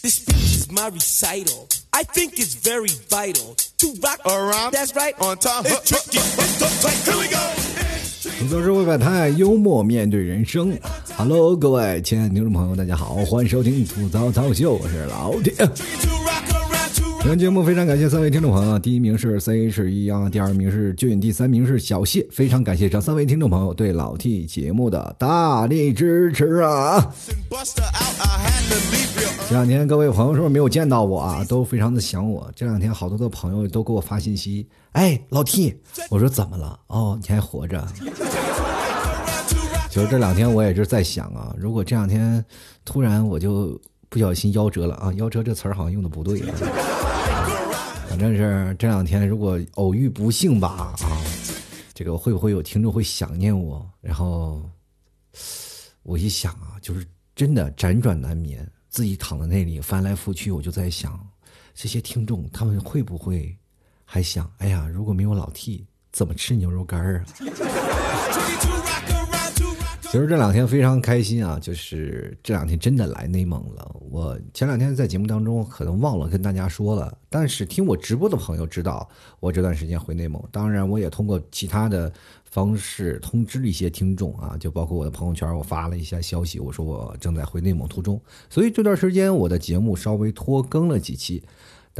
This speech is my recital. I think it's very vital to rock Around. That's right. On time. It's tricky. It's tight. Here we go. 你总是会摆态，幽默面对人生。Hello，各位亲爱的听众朋友，大家好，欢迎收听吐槽操秀，我是老铁。本节目非常感谢三位听众朋友，第一名是 CH 一啊，第二名是俊，第三名是小谢。非常感谢这三位听众朋友对老 T 节目的大力支持啊这两天各位朋友是不是没有见到我啊？都非常的想我。这两天好多的朋友都给我发信息，哎，老 T，我说怎么了？哦，你还活着。其实这两天我也是在想啊，如果这两天突然我就不小心夭折了啊，夭折这词儿好像用的不对啊。反正是这两天如果偶遇不幸吧啊，这个会不会有听众会想念我？然后我一想啊，就是真的辗转难眠，自己躺在那里翻来覆去，我就在想，这些听众他们会不会还想，哎呀，如果没有老 T，怎么吃牛肉干啊？其实这两天非常开心啊，就是这两天真的来内蒙了。我前两天在节目当中可能忘了跟大家说了，但是听我直播的朋友知道我这段时间回内蒙。当然，我也通过其他的方式通知了一些听众啊，就包括我的朋友圈，我发了一下消息，我说我正在回内蒙途中。所以这段时间我的节目稍微拖更了几期。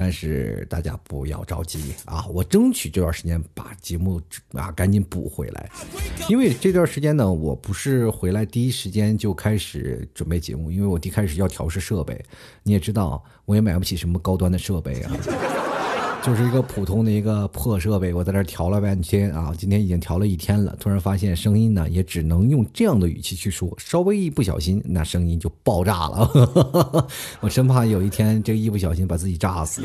但是大家不要着急。啊，我争取这段时间把节目啊赶紧补回来，因为这段时间呢，我不是回来第一时间就开始准备节目，因为我一开始要调试设备，你也知道，我也买不起什么高端的设备啊，就是一个普通的一个破设备，我在这调了半天啊，今天已经调了一天了，突然发现声音呢也只能用这样的语气去说，稍微一不小心，那声音就爆炸了，我生怕有一天这个一不小心把自己炸死。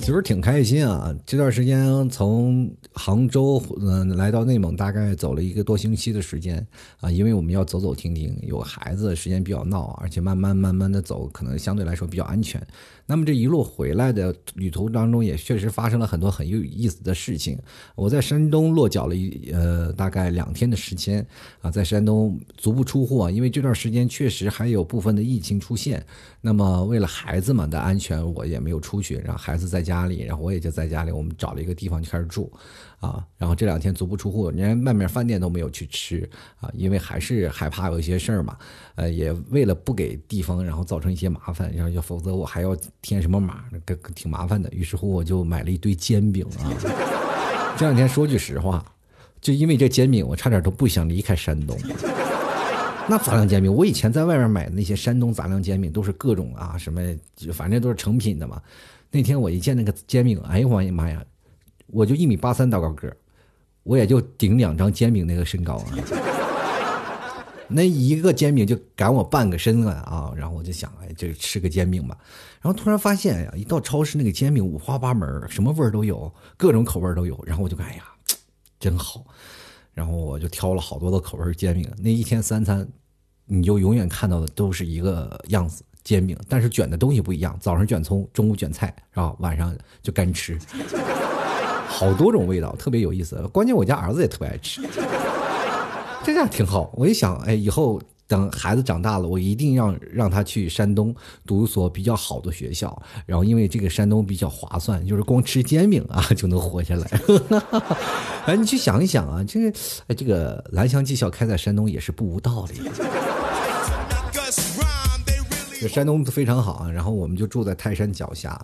其实挺开心啊！这段时间从杭州嗯、来到内蒙，大概走了一个多星期的时间啊，因为我们要走走停停，有孩子时间比较闹，而且慢慢慢慢的走，可能相对来说比较安全。那么这一路回来的旅途当中，也确实发生了很多很有意思的事情。我在山东落脚了一呃大概两天的时间啊，在山东足不出户啊，因为这段时间确实还有部分的疫情出现。那么为了孩子们的安全，我也没有出去，然后孩子在家里，然后我也就在家里，我们找了一个地方就开始住啊。然后这两天足不出户，连外面饭店都没有去吃啊，因为还是害怕有一些事儿嘛。呃，也为了不给地方然后造成一些麻烦，然后要否则我还要填什么码，挺麻烦的。于是乎，我就买了一堆煎饼啊。这两天说句实话，就因为这煎饼，我差点都不想离开山东。那杂粮煎饼，我以前在外面买的那些山东杂粮煎饼都是各种啊什么，反正都是成品的嘛。那天我一见那个煎饼，哎呦我的妈呀，我就一米八三大高个儿，我也就顶两张煎饼那个身高啊。那一个煎饼就赶我半个身子啊！然后我就想，哎，就吃个煎饼吧。然后突然发现呀，一到超市那个煎饼五花八门，什么味儿都有，各种口味都有。然后我就，哎呀，真好。然后我就挑了好多的口味煎饼，那一天三餐，你就永远看到的都是一个样子煎饼，但是卷的东西不一样，早上卷葱，中午卷菜，然后晚上就干吃，好多种味道，特别有意思。关键我家儿子也特别爱吃，这样挺好。我一想，哎，以后等孩子长大了，我一定让让他去山东读一所比较好的学校。然后因为这个山东比较划算，就是光吃煎饼啊 就能活下来。哎，你去想一想啊，这个哎，这个蓝翔技校开在山东也是不无道理。这山东非常好啊，然后我们就住在泰山脚下，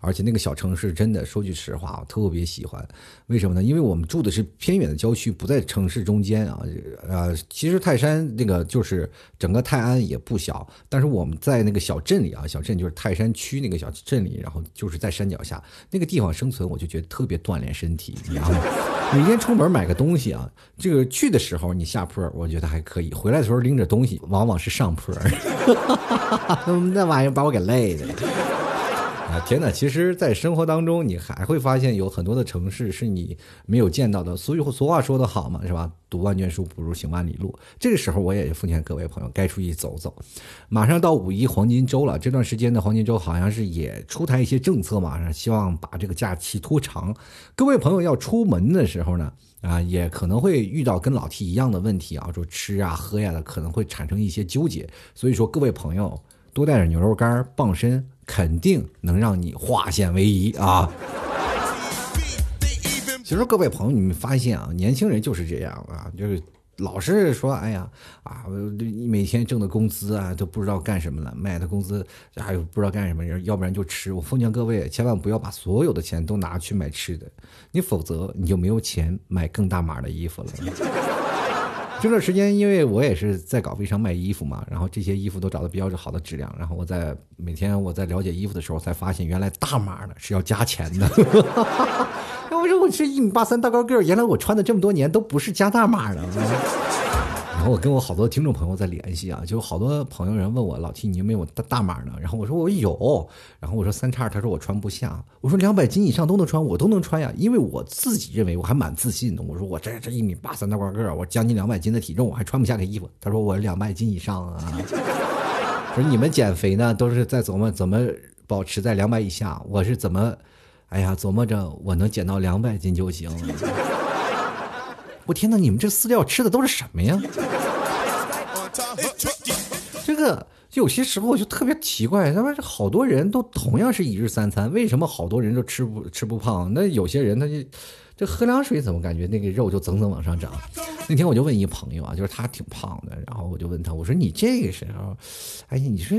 而且那个小城市真的说句实话，我特别喜欢。为什么呢？因为我们住的是偏远的郊区，不在城市中间啊。呃，其实泰山那个就是整个泰安也不小，但是我们在那个小镇里啊，小镇就是泰山区那个小镇里，然后就是在山脚下那个地方生存，我就觉得特别锻炼身体。然后每天出门买个东西啊，这个去的时候你下坡，我觉得还可以；回来的时候拎着东西，往往是上坡。那那玩意儿把我给累的。啊，天哪！其实，在生活当中，你还会发现有很多的城市是你没有见到的。所以俗话说得好嘛，是吧？读万卷书不如行万里路。这个时候，我也奉劝各位朋友，该出去走走。马上到五一黄金周了，这段时间的黄金周好像是也出台一些政策嘛，希望把这个假期拖长。各位朋友要出门的时候呢，啊，也可能会遇到跟老 T 一样的问题啊，说吃啊喝呀的，可能会产生一些纠结。所以说，各位朋友多带点牛肉干傍身。肯定能让你化险为夷啊！其实各位朋友，你们发现啊，年轻人就是这样啊，就是老是说，哎呀啊，你每天挣的工资啊都不知道干什么了，卖的工资还有不知道干什么，要不然就吃。我奉劝各位，千万不要把所有的钱都拿去买吃的，你否则你就没有钱买更大码的衣服了。这段时间，因为我也是在搞微商卖衣服嘛，然后这些衣服都找到比较好的质量，然后我在每天我在了解衣服的时候，才发现原来大码的是要加钱的。我说我是一米八三大高个儿，原来我穿的这么多年都不是加大码的。我跟我好多听众朋友在联系啊，就好多朋友人问我老 T 你有没有大大码的？然后我说我有，然后我说三叉，他说我穿不下。我说两百斤以上都能穿，我都能穿呀，因为我自己认为我还蛮自信的。我说我这这一米八三大高个儿，我将近两百斤的体重，我还穿不下个衣服。他说我两百斤以上啊。说你们减肥呢都是在琢磨怎么保持在两百以下，我是怎么，哎呀琢磨着我能减到两百斤就行。我天哪！你们这饲料吃的都是什么呀？这个有些时候我就特别奇怪，他妈这好多人都同样是一日三餐，为什么好多人都吃不吃不胖？那有些人他就。这喝凉水怎么感觉那个肉就蹭蹭往上涨？那天我就问一朋友啊，就是他挺胖的，然后我就问他，我说你这个时候，哎呀，你说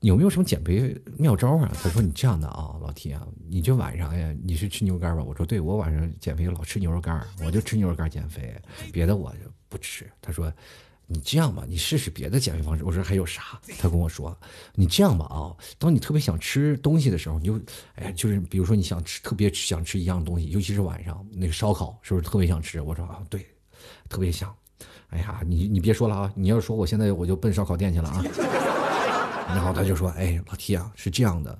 有没有什么减肥妙招啊？他说你这样的啊，老铁啊，你就晚上呀，你是吃牛肉干吧？我说对，我晚上减肥老吃牛肉干，我就吃牛肉干减肥，别的我就不吃。他说。你这样吧，你试试别的减肥方式。我说还有啥？他跟我说，你这样吧啊，当你特别想吃东西的时候，你就，哎呀，就是比如说你想吃特别想吃一样东西，尤其是晚上那个烧烤，是不是特别想吃？我说啊，对，特别想。哎呀，你你别说了啊，你要说我现在我就奔烧烤店去了啊。然后他就说，哎，老 T 啊，是这样的，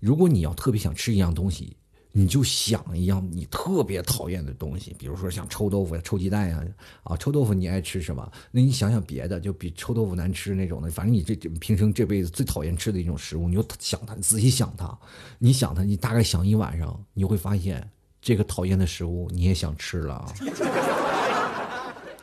如果你要特别想吃一样东西。你就想一样你特别讨厌的东西，比如说像臭豆腐呀、臭鸡蛋呀，啊，臭豆腐你爱吃什么？那你想想别的，就比臭豆腐难吃那种的，反正你这平生这辈子最讨厌吃的一种食物，你就想它，仔细想它，你想它，你大概想一晚上，你会发现这个讨厌的食物你也想吃了。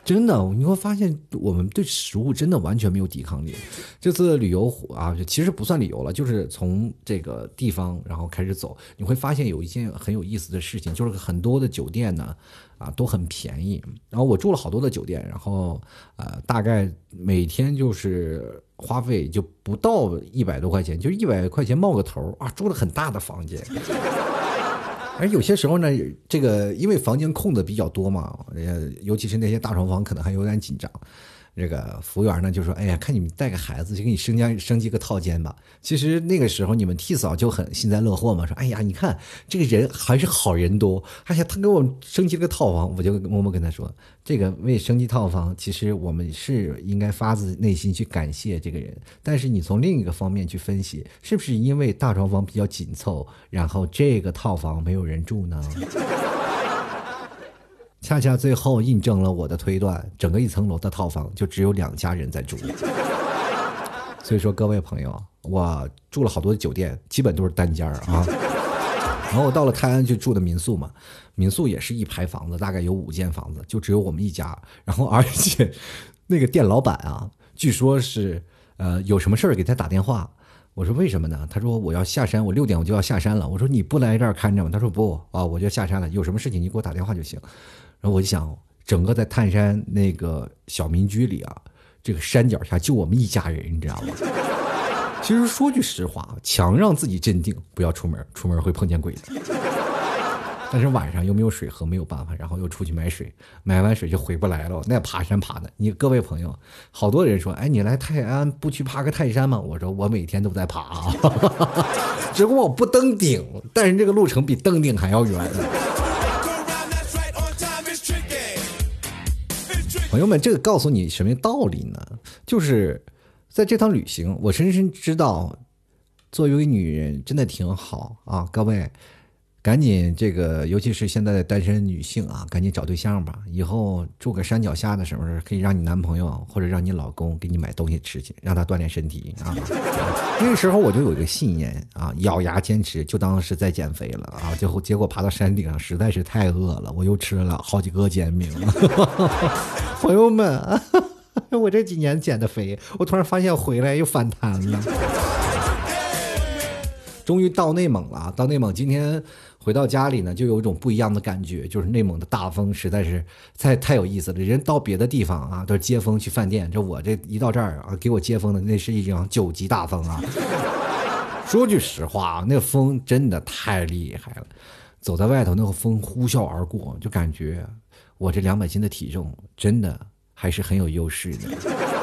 真的，你会发现我们对食物真的完全没有抵抗力。这次旅游啊，其实不算旅游了，就是从这个地方然后开始走，你会发现有一件很有意思的事情，就是很多的酒店呢，啊都很便宜。然后我住了好多的酒店，然后呃大概每天就是花费就不到一百多块钱，就一百块钱冒个头啊，住了很大的房间。而有些时候呢，这个因为房间空的比较多嘛，呃，尤其是那些大床房，可能还有点紧张。这个服务员呢就说：“哎呀，看你们带个孩子，就给你升加升级个套间吧。”其实那个时候你们替嫂就很幸灾乐祸嘛，说：“哎呀，你看这个人还是好人多。”哎呀，他给我升级了个套房，我就默默跟他说：“这个为升级套房，其实我们是应该发自内心去感谢这个人。但是你从另一个方面去分析，是不是因为大床房比较紧凑，然后这个套房没有人住呢？” 恰恰最后印证了我的推断，整个一层楼的套房就只有两家人在住。所以说，各位朋友，我住了好多酒店，基本都是单间儿啊。然后我到了泰安去住的民宿嘛，民宿也是一排房子，大概有五间房子，就只有我们一家。然后而且那个店老板啊，据说是呃有什么事儿给他打电话。我说为什么呢？他说我要下山，我六点我就要下山了。我说你不来这儿看着吗？他说不啊，我就下山了。有什么事情你给我打电话就行。然后我就想，整个在泰山那个小民居里啊，这个山脚下就我们一家人，你知道吗？其实说句实话，强让自己镇定，不要出门，出门会碰见鬼的。但是晚上又没有水喝，没有办法，然后又出去买水，买完水就回不来了。那爬山爬的，你各位朋友，好多人说，哎，你来泰安不去爬个泰山吗？我说我每天都在爬，只不过我不登顶，但是这个路程比登顶还要远。朋友们，这个告诉你什么道理呢？就是在这趟旅行，我深深知道，作为一个女人真的挺好啊，各位。赶紧这个，尤其是现在的单身女性啊，赶紧找对象吧。以后住个山脚下的时候，可以让你男朋友或者让你老公给你买东西吃去，让他锻炼身体啊。那个时候我就有一个信念啊，咬牙坚持，就当是在减肥了啊。最后结果爬到山顶上，实在是太饿了，我又吃了好几个煎饼。朋友们，我这几年减的肥，我突然发现回来又反弹了。终于到内蒙了，到内蒙今天。回到家里呢，就有一种不一样的感觉，就是内蒙的大风实在是太太有意思了。人到别的地方啊，都是接风去饭店，这我这一到这儿啊，给我接风的那是一场九级大风啊。说句实话啊，那风真的太厉害了，走在外头那个风呼啸而过，就感觉我这两百斤的体重真的还是很有优势的。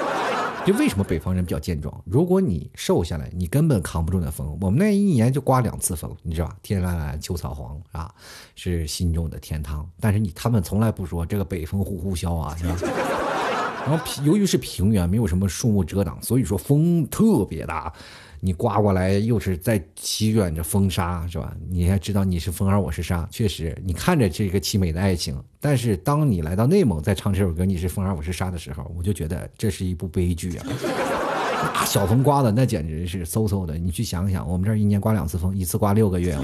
就为什么北方人比较健壮？如果你瘦下来，你根本扛不住那风。我们那一年就刮两次风，你知道吧？天蓝蓝，秋草黄啊，是心中的天堂。但是你他们从来不说这个北风呼呼啸啊，是吧？然后由于是平原，没有什么树木遮挡，所以说风特别大。你刮过来又是在席卷着风沙，是吧？你还知道你是风儿，我是沙，确实，你看着这个凄美的爱情，但是当你来到内蒙再唱这首歌，你是风儿，我是沙的时候，我就觉得这是一部悲剧啊！那小风刮的那简直是嗖嗖的，你去想想，我们这儿一年刮两次风，一次刮六个月，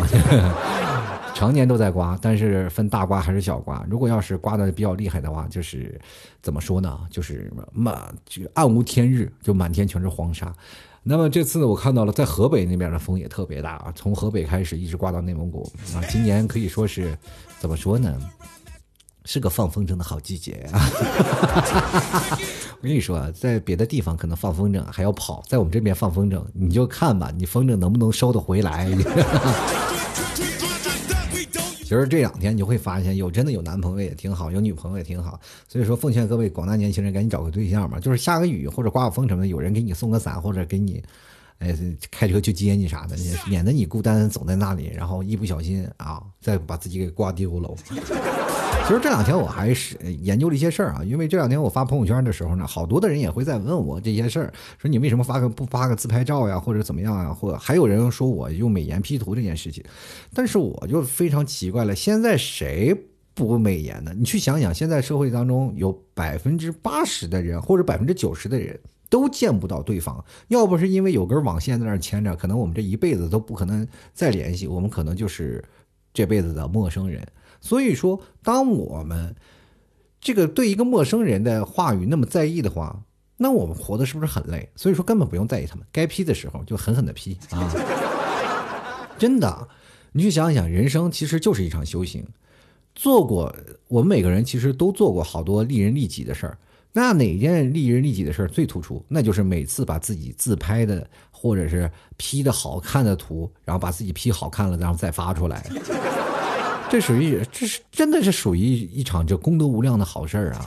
常年都在刮，但是分大刮还是小刮。如果要是刮的比较厉害的话，就是怎么说呢？就是满就暗无天日，就满天全是黄沙。那么这次呢，我看到了在河北那边的风也特别大啊，从河北开始一直刮到内蒙古啊。今年可以说是怎么说呢，是个放风筝的好季节啊。我跟你说，在别的地方可能放风筝还要跑，在我们这边放风筝，你就看吧，你风筝能不能收得回来。其实这两天你就会发现，有真的有男朋友也挺好，有女朋友也挺好。所以说，奉劝各位广大年轻人，赶紧找个对象吧。就是下个雨或者刮个风什么的，有人给你送个伞，或者给你，哎，开车去接你啥的，免得你孤单走在那里，然后一不小心啊，再把自己给刮丢了。其实这两天我还是研究了一些事儿啊，因为这两天我发朋友圈的时候呢，好多的人也会在问我这些事儿，说你为什么发个不发个自拍照呀，或者怎么样啊，或还有人说我用美颜 P 图这件事情，但是我就非常奇怪了，现在谁不美颜呢？你去想想，现在社会当中有百分之八十的人或者百分之九十的人都见不到对方，要不是因为有根网线在那儿牵着，可能我们这一辈子都不可能再联系，我们可能就是这辈子的陌生人。所以说，当我们这个对一个陌生人的话语那么在意的话，那我们活的是不是很累？所以说，根本不用在意他们，该批的时候就狠狠的批 啊！真的，你去想想，人生其实就是一场修行。做过，我们每个人其实都做过好多利人利己的事儿。那哪件利人利己的事儿最突出？那就是每次把自己自拍的或者是 P 的好看的图，然后把自己 P 好看了，然后再发出来。这属于，这是真的是属于一场这功德无量的好事儿啊！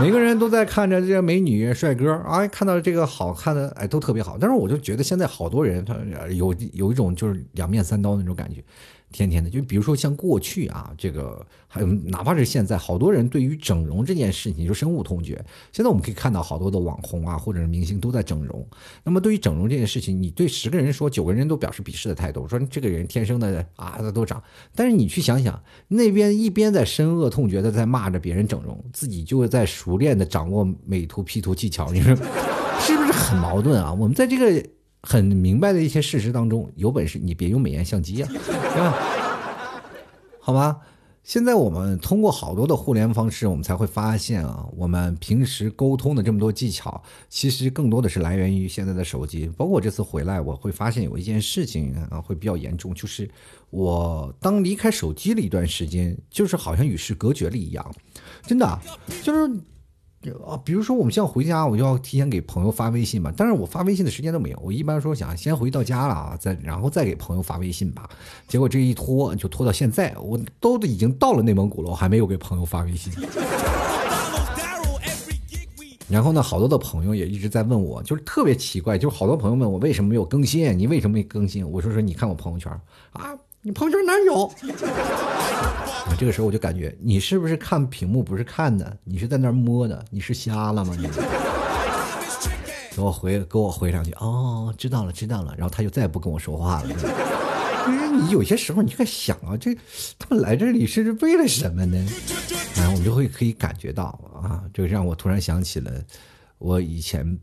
每个人都在看着这些美女帅哥啊，看到这个好看的，哎，都特别好。但是我就觉得现在好多人他有有一种就是两面三刀那种感觉。天天的，就比如说像过去啊，这个还有哪怕是现在，好多人对于整容这件事情就深恶痛绝。现在我们可以看到好多的网红啊，或者是明星都在整容。那么对于整容这件事情，你对十个人说，九个人都表示鄙视的态度，说这个人天生的啊，他都长。但是你去想想，那边一边在深恶痛绝的在骂着别人整容，自己就在熟练的掌握美图 P 图技巧，你说 是不是很矛盾啊？我们在这个。很明白的一些事实当中，有本事你别用美颜相机啊，对吧？好吧，现在我们通过好多的互联方式，我们才会发现啊，我们平时沟通的这么多技巧，其实更多的是来源于现在的手机。包括我这次回来，我会发现有一件事情啊，会比较严重，就是我当离开手机了一段时间，就是好像与世隔绝了一样，真的，就是。啊，比如说我们像回家，我就要提前给朋友发微信嘛。但是我发微信的时间都没有，我一般说想先回到家了啊，再然后再给朋友发微信吧。结果这一拖就拖到现在，我都已经到了内蒙古了，我还没有给朋友发微信。然后呢，好多的朋友也一直在问我，就是特别奇怪，就是好多朋友问我为什么没有更新，你为什么没更新？我说说你看我朋友圈啊。你朋友圈哪有？这个时候我就感觉你是不是看屏幕不是看的，你是在那摸的，你是瞎了吗？你 给我回给我回两句，哦，知道了知道了，然后他就再也不跟我说话了。就是你有些时候你就在想啊，这他们来这里是为了什么呢？然后我们就会可以感觉到啊，这个让我突然想起了我以前。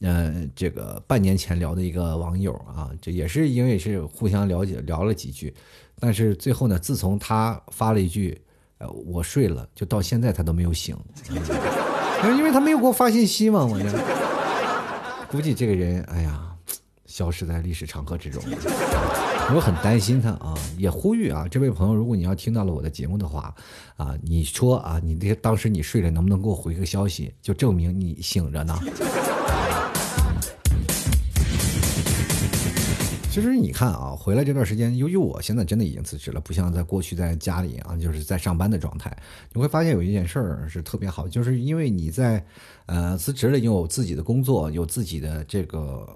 呃，这个半年前聊的一个网友啊，这也是因为是互相了解聊了几句，但是最后呢，自从他发了一句“呃，我睡了”，就到现在他都没有醒，因为他没有给我发信息嘛，我就估计这个人，哎呀，消失在历史长河之中。我很担心他啊，也呼吁啊，这位朋友，如果你要听到了我的节目的话，啊，你说啊，你这当时你睡了，能不能给我回个消息，就证明你醒着呢？其实你看啊，回来这段时间，由于我现在真的已经辞职了，不像在过去在家里啊，就是在上班的状态。你会发现有一件事儿是特别好，就是因为你在呃辞职了，你有自己的工作，有自己的这个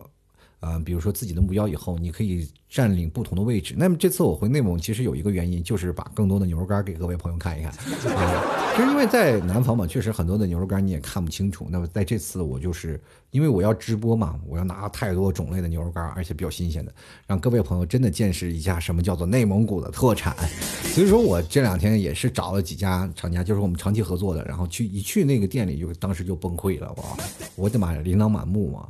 呃，比如说自己的目标以后，你可以占领不同的位置。那么这次我回内蒙，其实有一个原因，就是把更多的牛肉干给各位朋友看一看啊。就是因为在南方嘛，确实很多的牛肉干你也看不清楚。那么在这次我就是。因为我要直播嘛，我要拿太多种类的牛肉干，而且比较新鲜的，让各位朋友真的见识一下什么叫做内蒙古的特产。所以说我这两天也是找了几家厂家，就是我们长期合作的，然后去一去那个店里，就当时就崩溃了，哇！我的妈呀，琳琅满目嘛，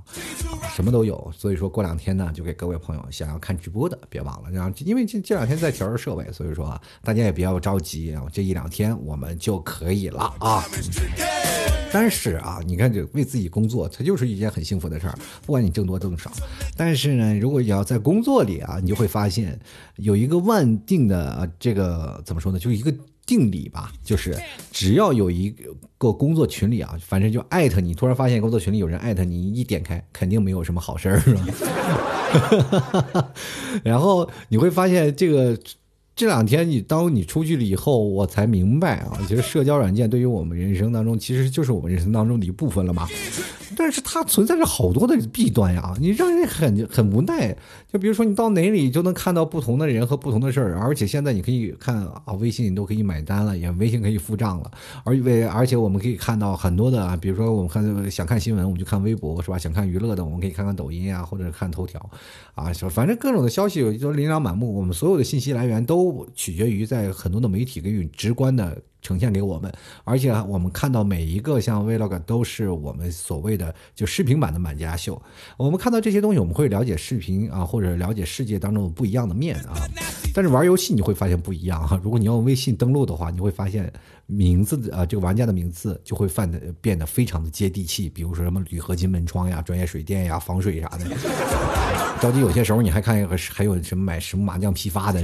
什么都有。所以说过两天呢，就给各位朋友想要看直播的，别忘了。然后因为这这两天在调试设备，所以说啊，大家也不要着急啊，这一两天我们就可以了啊。但是啊，你看这为自己工作，他就是一件很幸福的事儿，不管你挣多挣少。但是呢，如果你要在工作里啊，你就会发现有一个万定的这个怎么说呢？就一个定理吧，就是只要有一个工作群里啊，反正就艾特你，突然发现工作群里有人艾特你，一点开肯定没有什么好事儿，是吧？然后你会发现这个。这两天你当你出去了以后，我才明白啊，其实社交软件对于我们人生当中，其实就是我们人生当中的一部分了嘛。但是它存在着好多的弊端呀，你让人很很无奈。就比如说你到哪里就能看到不同的人和不同的事儿，而且现在你可以看啊，微信你都可以买单了，也微信可以付账了，而为而且我们可以看到很多的啊，比如说我们看想看新闻，我们就看微博是吧？想看娱乐的，我们可以看看抖音啊，或者看头条，啊，反正各种的消息就琳琅满目。我们所有的信息来源都取决于在很多的媒体给予直观的。呈现给我们，而且我们看到每一个像 Vlog 都是我们所谓的就视频版的满家秀。我们看到这些东西，我们会了解视频啊，或者了解世界当中不一样的面啊。但是玩游戏你会发现不一样哈。如果你用微信登录的话，你会发现名字的啊，这个玩家的名字就会犯的变得非常的接地气。比如说什么铝合金门窗呀、专业水电呀、防水啥的。着急有些时候你还看一个还有什么买什么麻将批发的。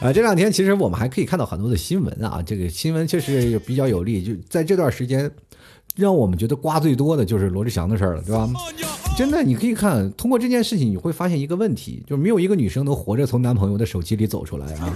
啊，这两天其实我们还可以看到很多的新闻啊，这个新闻确实比较有利。就在这段时间，让我们觉得瓜最多的就是罗志祥的事儿了，对吧？真的，你可以看通过这件事情，你会发现一个问题，就是没有一个女生能活着从男朋友的手机里走出来啊。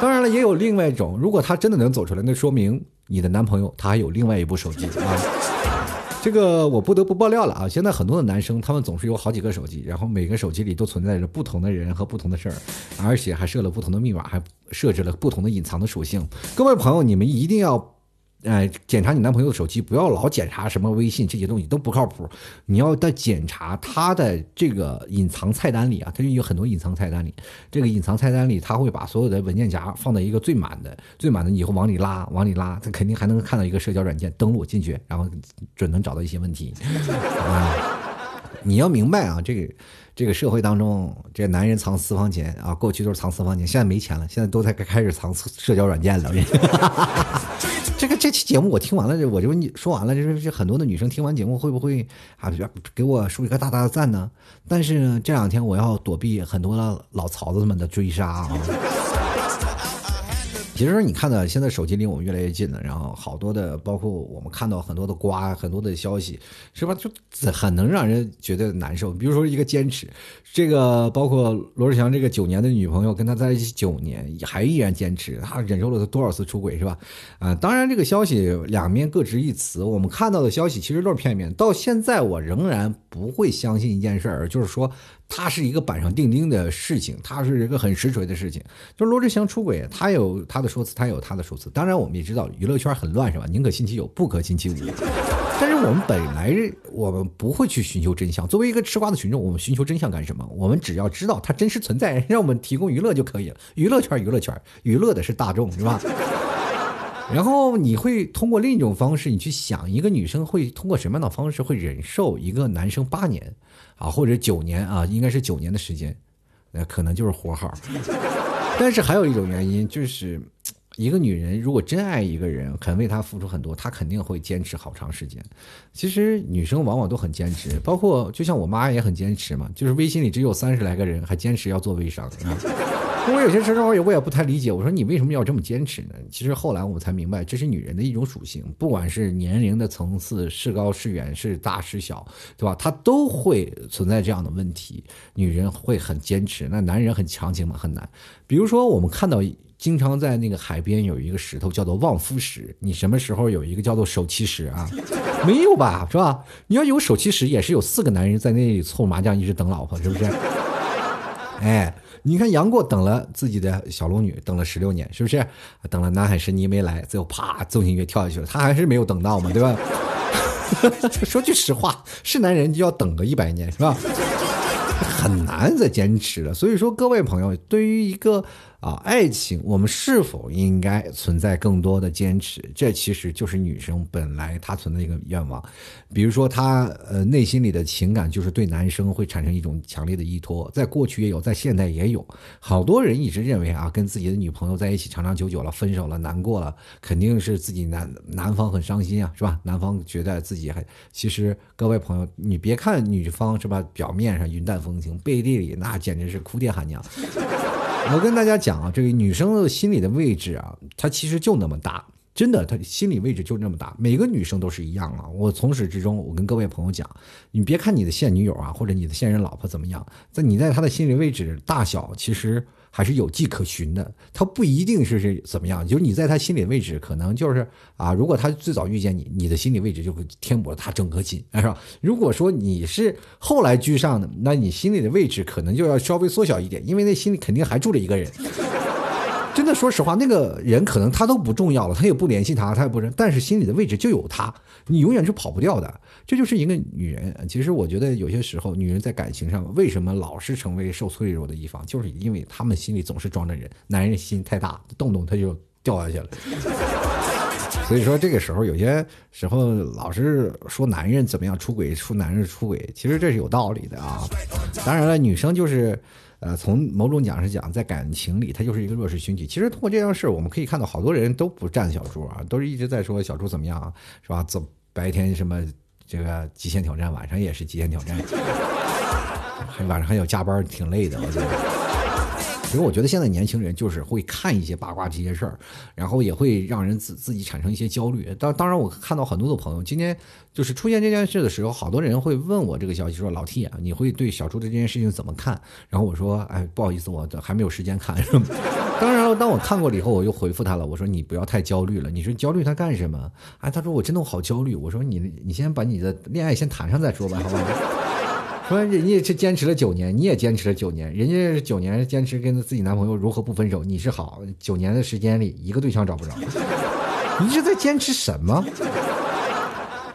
当然了，也有另外一种，如果她真的能走出来，那说明你的男朋友他还有另外一部手机啊。这个我不得不爆料了啊！现在很多的男生，他们总是有好几个手机，然后每个手机里都存在着不同的人和不同的事儿，而且还设了不同的密码，还设置了不同的隐藏的属性。各位朋友，你们一定要。呃，检查你男朋友的手机，不要老检查什么微信这些东西都不靠谱。你要在检查他的这个隐藏菜单里啊，他就有很多隐藏菜单里。这个隐藏菜单里，他会把所有的文件夹放在一个最满的、最满的，以后往里拉，往里拉，他肯定还能看到一个社交软件登录进去，然后准能找到一些问题。啊，你要明白啊，这个。这个社会当中，这男人藏私房钱啊，过去都是藏私房钱，现在没钱了，现在都在开始藏社交软件了。这个这期节目我听完了，我就你说完了，就是这很多的女生听完节目会不会啊给我竖一个大大的赞呢？但是呢，这两天我要躲避很多的老曹子们的追杀啊。其实你看到现在手机离我们越来越近了，然后好多的，包括我们看到很多的瓜，很多的消息，是吧？就很能让人觉得难受。比如说一个坚持，这个包括罗志祥这个九年的女朋友跟他在一起九年，还依然坚持，他忍受了他多少次出轨，是吧？啊，当然这个消息两面各执一词，我们看到的消息其实都是片面。到现在我仍然不会相信一件事儿，就是说。他是一个板上钉钉的事情，他是一个很实锤的事情。就罗志祥出轨，他有他的说辞，他有他的说辞。当然，我们也知道娱乐圈很乱，是吧？宁可信其有，不可信其无。但是我们本来我们不会去寻求真相。作为一个吃瓜的群众，我们寻求真相干什么？我们只要知道它真实存在，让我们提供娱乐就可以了。娱乐圈，娱乐圈，娱乐的是大众，是吧？然后你会通过另一种方式，你去想一个女生会通过什么样的方式会忍受一个男生八年啊，或者九年啊，应该是九年的时间，那可能就是活号。但是还有一种原因就是。一个女人如果真爱一个人，肯为他付出很多，她肯定会坚持好长时间。其实女生往往都很坚持，包括就像我妈也很坚持嘛，就是微信里只有三十来个人，还坚持要做微商。我有些时候我也我也不太理解，我说你为什么要这么坚持呢？其实后来我才明白，这是女人的一种属性，不管是年龄的层次是高是远是大是小，对吧？她都会存在这样的问题。女人会很坚持，那男人很强行嘛，很难。比如说我们看到。经常在那个海边有一个石头叫做望夫石，你什么时候有一个叫做守七石啊？没有吧，是吧？你要有守七石，也是有四个男人在那里凑麻将，一直等老婆，是不是？哎，你看杨过等了自己的小龙女，等了十六年，是不是？等了南海神尼没来，最后啪，纵情月跳下去了，他还是没有等到嘛，对吧？说句实话，是男人就要等个一百年，是吧？很难再坚持了。所以说，各位朋友，对于一个。啊，爱情，我们是否应该存在更多的坚持？这其实就是女生本来她存在一个愿望，比如说她呃内心里的情感就是对男生会产生一种强烈的依托，在过去也有，在现代也有。好多人一直认为啊，跟自己的女朋友在一起长长久久了，分手了，难过了，肯定是自己男男方很伤心啊，是吧？男方觉得自己还……其实各位朋友，你别看女方是吧，表面上云淡风轻，背地里那简直是哭爹喊娘。我跟大家讲啊，这个女生的心理的位置啊，她其实就那么大，真的，她心理位置就那么大。每个女生都是一样啊。我从始至终，我跟各位朋友讲，你别看你的现女友啊，或者你的现任老婆怎么样，在你在她的心理位置大小，其实。还是有迹可循的，他不一定是是怎么样，就是你在他心里位置，可能就是啊，如果他最早遇见你，你的心理位置就会填补了他整个心，是吧？如果说你是后来居上的，那你心里的位置可能就要稍微缩小一点，因为那心里肯定还住着一个人。真的，说实话，那个人可能他都不重要了，他也不联系他，他也不认，但是心里的位置就有他，你永远是跑不掉的。这就是一个女人。其实我觉得有些时候，女人在感情上为什么老是成为受脆弱的一方，就是因为他们心里总是装着人，男人心太大，动动他就掉下去了。所以说这个时候，有些时候老是说男人怎么样出轨，说男人出轨，其实这是有道理的啊。当然了，女生就是。呃，从某种讲是讲，在感情里，他就是一个弱势群体。其实通过这件事，我们可以看到，好多人都不站小猪啊，都是一直在说小猪怎么样，是吧？走白天什么这个极限挑战，晚上也是极限挑战，还晚上还有加班，挺累的，我觉得。其实我觉得现在年轻人就是会看一些八卦这些事儿，然后也会让人自自己产生一些焦虑。当当然，我看到很多的朋友今天就是出现这件事的时候，好多人会问我这个消息，说老 T 啊，你会对小猪的这件事情怎么看？然后我说，哎，不好意思，我还没有时间看。是吗 当然了，当我看过了以后，我又回复他了，我说你不要太焦虑了。你说焦虑他干什么？哎，他说我真的好焦虑。我说你你先把你的恋爱先谈上再说吧，好不好？说人家是坚持了九年，你也坚持了九年，人家是九年坚持跟自己男朋友如何不分手，你是好九年的时间里一个对象找不着，你是在坚持什么？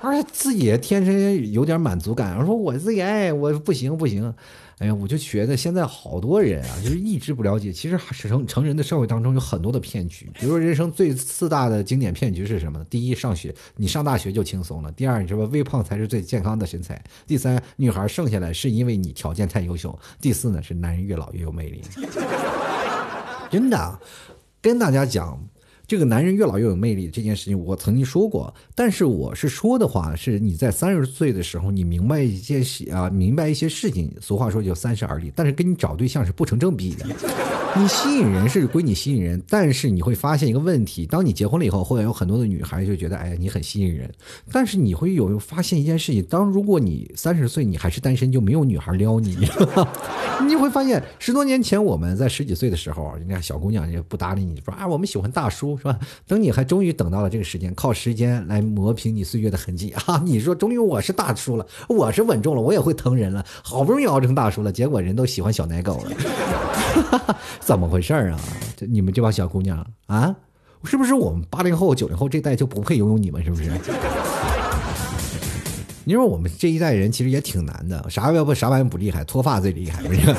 而且自己天生有点满足感，说我自己爱我不行不行。哎呀，我就觉得现在好多人啊，就是一直不了解，其实成成人的社会当中有很多的骗局。比如说，人生最四大的经典骗局是什么？第一，上学，你上大学就轻松了；第二，你说微胖才是最健康的身材；第三，女孩剩下来是因为你条件太优秀；第四呢，是男人越老越有魅力。真的，跟大家讲。这个男人越老越有魅力这件事情，我曾经说过。但是我是说的话，是你在三十岁的时候，你明白一件事啊，明白一些事情。俗话说叫三十而立，但是跟你找对象是不成正比的。你吸引人是归你吸引人，但是你会发现一个问题：当你结婚了以后，会有很多的女孩就觉得，哎，你很吸引人。但是你会有发现一件事情：当如果你三十岁你还是单身，就没有女孩撩你。你会发现，十多年前我们在十几岁的时候，人家小姑娘也不搭理你，说啊，我们喜欢大叔，是吧？等你还终于等到了这个时间，靠时间来磨平你岁月的痕迹 啊！你说，终于我是大叔了，我是稳重了，我也会疼人了，好不容易熬成大叔了，结果人都喜欢小奶狗了。怎么回事啊？这你们这帮小姑娘啊，是不是我们八零后、九零后这代就不配拥有你们？是不是？你说我们这一代人其实也挺难的，啥玩意不啥玩意不厉害，脱发最厉害，不是？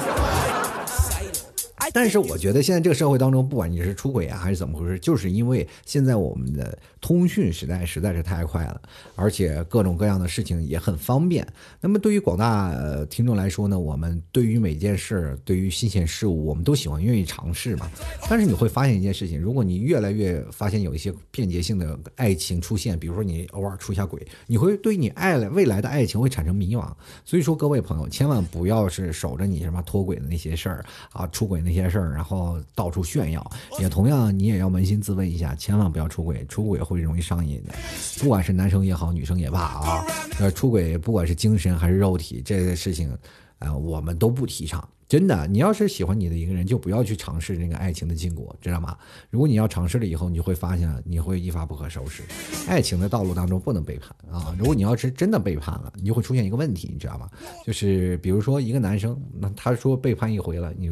但是我觉得现在这个社会当中，不管你是出轨啊还是怎么回事，就是因为现在我们的通讯时代实在是太快了，而且各种各样的事情也很方便。那么对于广大、呃、听众来说呢，我们对于每件事、对于新鲜事物，我们都喜欢愿意尝试嘛。但是你会发现一件事情，如果你越来越发现有一些便捷性的爱情出现，比如说你偶尔出一下轨，你会对你爱未来的爱情会产生迷茫。所以说，各位朋友，千万不要是守着你什么脱轨的那些事儿啊，出轨那些事儿，然后到处炫耀。也同样，你也要扪心自问一下，千万不要出轨，出轨会容易上瘾的。不管是男生也好，女生也罢啊，呃，出轨不管是精神还是肉体，这个事情，呃，我们都不提倡。真的，你要是喜欢你的一个人，就不要去尝试那个爱情的禁果，知道吗？如果你要尝试了以后，你就会发现你会一发不可收拾。爱情的道路当中不能背叛啊！如果你要是真的背叛了，你就会出现一个问题，你知道吗？就是比如说一个男生，那他说背叛一回了，你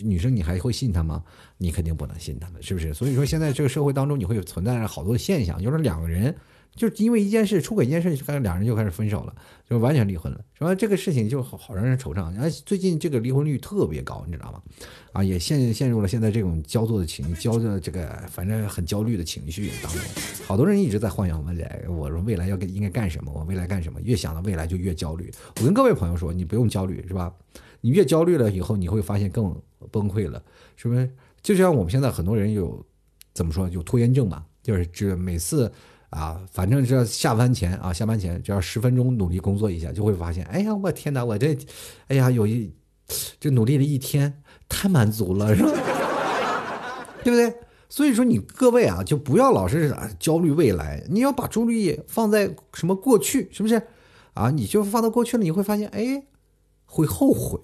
女生你还会信他吗？你肯定不能信他的，是不是？所以说现在这个社会当中，你会存在着好多现象，就是两个人。就因为一件事出轨一件事，开始两人就开始分手了，就完全离婚了，是吧？这个事情就好好让人惆怅。而最近这个离婚率特别高，你知道吗？啊，也陷陷入了现在这种焦作的情焦的这个反正很焦虑的情绪当中。好多人一直在幻想未来，我说未来要应该干什么？我未来干什么？越想到未来就越焦虑。我跟各位朋友说，你不用焦虑，是吧？你越焦虑了以后，你会发现更崩溃了，是不是？就像我们现在很多人有怎么说有拖延症嘛，就是只每次。啊，反正只要下班前啊，下班前只要十分钟努力工作一下，就会发现，哎呀，我天哪，我这，哎呀，有一，这努力了一天，太满足了，是吧？对不对？所以说，你各位啊，就不要老是焦虑未来，你要把注意力放在什么过去，是不是？啊，你就放到过去了，你会发现，哎，会后悔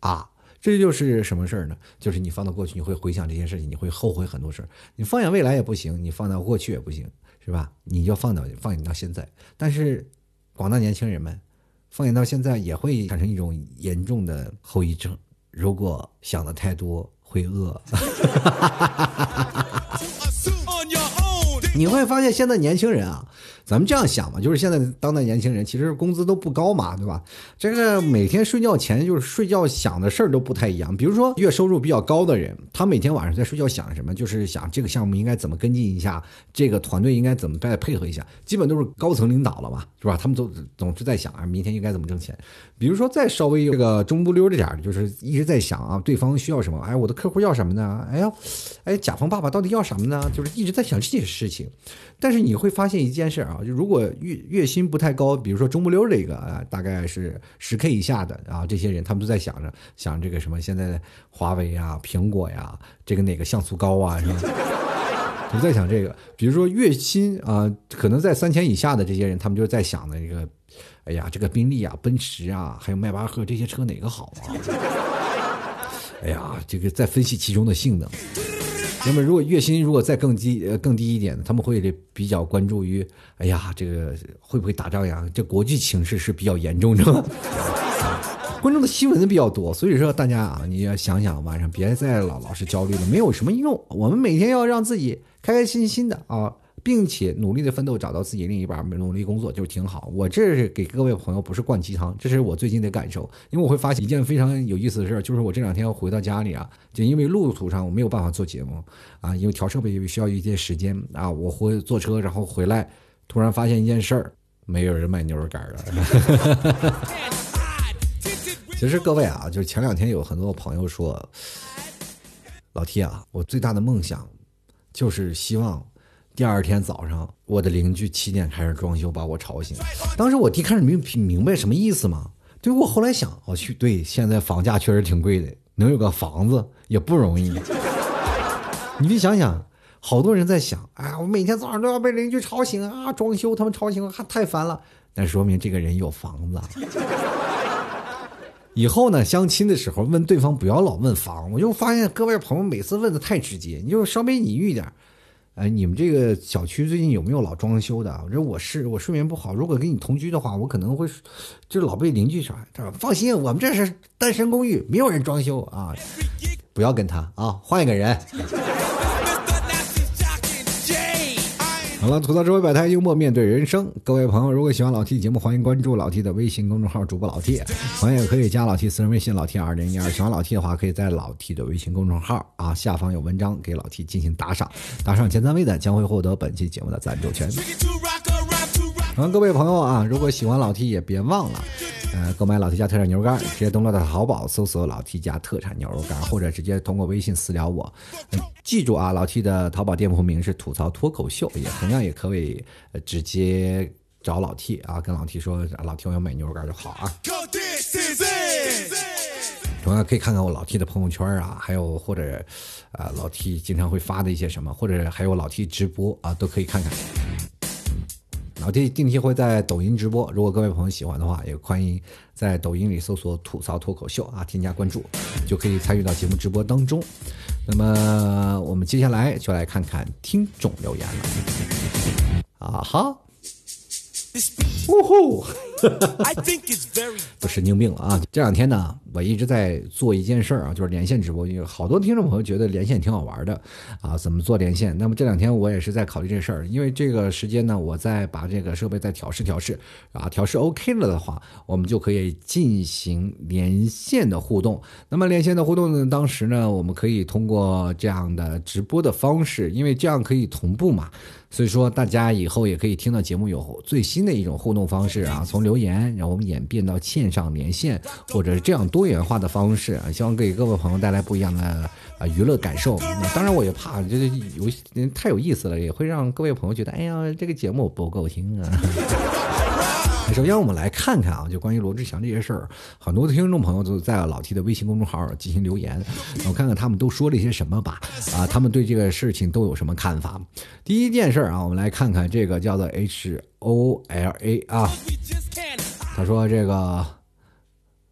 啊。这就是什么事儿呢？就是你放到过去，你会回想这件事情，你会后悔很多事儿。你放眼未来也不行，你放到过去也不行。是吧？你要放到放眼到现在，但是广大年轻人们放眼到现在也会产生一种严重的后遗症。如果想的太多，会饿。你会发现现在年轻人啊。咱们这样想嘛，就是现在当代年轻人其实工资都不高嘛，对吧？这个每天睡觉前就是睡觉想的事儿都不太一样。比如说月收入比较高的人，他每天晚上在睡觉想什么？就是想这个项目应该怎么跟进一下，这个团队应该怎么再配合一下。基本都是高层领导了嘛，是吧？他们都总是在想啊，明天应该怎么挣钱。比如说再稍微这个中不溜着点儿，就是一直在想啊，对方需要什么？哎，我的客户要什么呢？哎呀，哎，甲方爸爸到底要什么呢？就是一直在想这些事情。但是你会发现一件事啊，就如果月月薪不太高，比如说中不溜这个啊，大概是十 K 以下的啊，这些人他们都在想着想这个什么，现在的华为啊、苹果呀，这个哪个像素高啊，是吧？都在想这个。比如说月薪啊，可能在三千以下的这些人，他们就在想的这个，哎呀，这个宾利啊、奔驰啊，还有迈巴赫这些车哪个好啊？哎呀，这个在分析其中的性能。那么，如果月薪如果再更低呃更低一点，他们会比较关注于，哎呀，这个会不会打仗呀？这国际形势是比较严重的，关注的新闻比较多。所以说，大家啊，你要想想，晚上别再老老是焦虑了，没有什么用。我们每天要让自己开开心心的啊。并且努力的奋斗，找到自己另一半，努力工作就挺好。我这是给各位朋友，不是灌鸡汤，这是我最近的感受。因为我会发现一件非常有意思的事儿，就是我这两天要回到家里啊，就因为路途上我没有办法做节目啊，因为调设备需要一些时间啊，我回坐车然后回来，突然发现一件事儿，没有人卖牛肉干了。其实各位啊，就是前两天有很多朋友说，老 T 啊，我最大的梦想就是希望。第二天早上，我的邻居七点开始装修，把我吵醒。当时我弟开始明明白什么意思吗？对我后来想，我去，对，现在房价确实挺贵的，能有个房子也不容易。你就想想，好多人在想，哎，我每天早上都要被邻居吵醒啊，装修他们吵醒了，还太烦了。那说明这个人有房子。以后呢，相亲的时候问对方不要老问房，我就发现各位朋友每次问的太直接，你就稍微隐喻一点。哎，你们这个小区最近有没有老装修的？我说我是我睡眠不好，如果跟你同居的话，我可能会就老被邻居啥。他说放心，我们这是单身公寓，没有人装修啊，不要跟他啊，换一个人。好了，吐槽社会百态，幽默面对人生。各位朋友，如果喜欢老 T 节目，欢迎关注老 T 的微信公众号“主播老 T”，朋友也可以加老 T 私人微信“老 T 二零一二”。喜欢老 T 的话，可以在老 T 的微信公众号啊下方有文章给老 T 进行打赏，打赏前三位的将会获得本期节目的赞助权。好了各位朋友啊，如果喜欢老 T 也别忘了，呃，购买老 T 家特产牛肉干，直接登录到淘宝搜索老 T 家特产牛肉干，或者直接通过微信私聊我。记住啊，老 T 的淘宝店铺名是吐槽脱口秀，也同样也可以、直接找老 T 啊，跟老 T 说老 T 我要买牛肉干就好啊。Cause this is it. 同样可以看看我老 T 的朋友圈啊，还有或者，啊、老 T 经常会发的一些什么，或者还有老 T 直播啊，都可以看看。老 T 定期会在抖音直播，如果各位朋友喜欢的话，也欢迎在抖音里搜索“吐槽脱口秀”啊，添加关注，就可以参与到节目直播当中。那么我们接下来就来看看听众留言了。啊哈，呜呼！I think it's very 都神经病了啊！这两天呢，我一直在做一件事儿啊，就是连线直播。因为好多听众朋友觉得连线挺好玩的啊，怎么做连线？那么这两天我也是在考虑这事儿，因为这个时间呢，我再把这个设备再调试调试啊，调试 OK 了的话，我们就可以进行连线的互动。那么连线的互动呢，当时呢，我们可以通过这样的直播的方式，因为这样可以同步嘛。所以说，大家以后也可以听到节目有最新的一种互动方式啊，从留言，然后我们演变到线上连线，或者是这样多元化的方式啊，希望给各位朋友带来不一样的啊娱乐感受。当然，我也怕这个游戏太有意思了，也会让各位朋友觉得，哎呀，这个节目不够听啊。首先，我们来看看啊，就关于罗志祥这些事儿，很多的听众朋友都在老 T 的微信公众号进行留言，我看看他们都说了一些什么吧。啊，他们对这个事情都有什么看法？第一件事儿啊，我们来看看这个叫做 H O L A 啊，他说这个。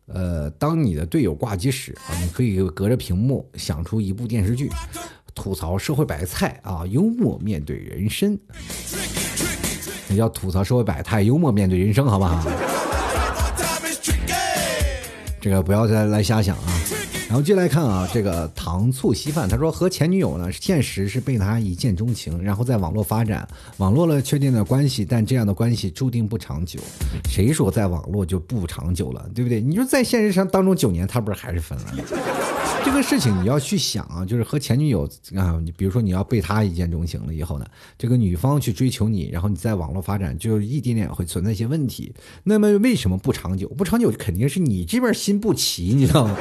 呃，当你的队友挂机时啊，你可以隔着屏幕想出一部电视剧，吐槽社会白菜啊，幽默面对人生。要吐槽社会百态，幽默面对人生，好不好？这个不要再来瞎想啊。然后接来看啊，这个糖醋稀饭，他说和前女友呢，现实是被他一见钟情，然后在网络发展，网络了确定了关系，但这样的关系注定不长久。谁说在网络就不长久了，对不对？你说在现实上当中九年，他不是还是分了？这个事情你要去想啊，就是和前女友啊，你比如说你要被他一见钟情了以后呢，这个女方去追求你，然后你在网络发展，就是异地恋会存在一些问题。那么为什么不长久？不长久肯定是你这边心不齐，你知道吗？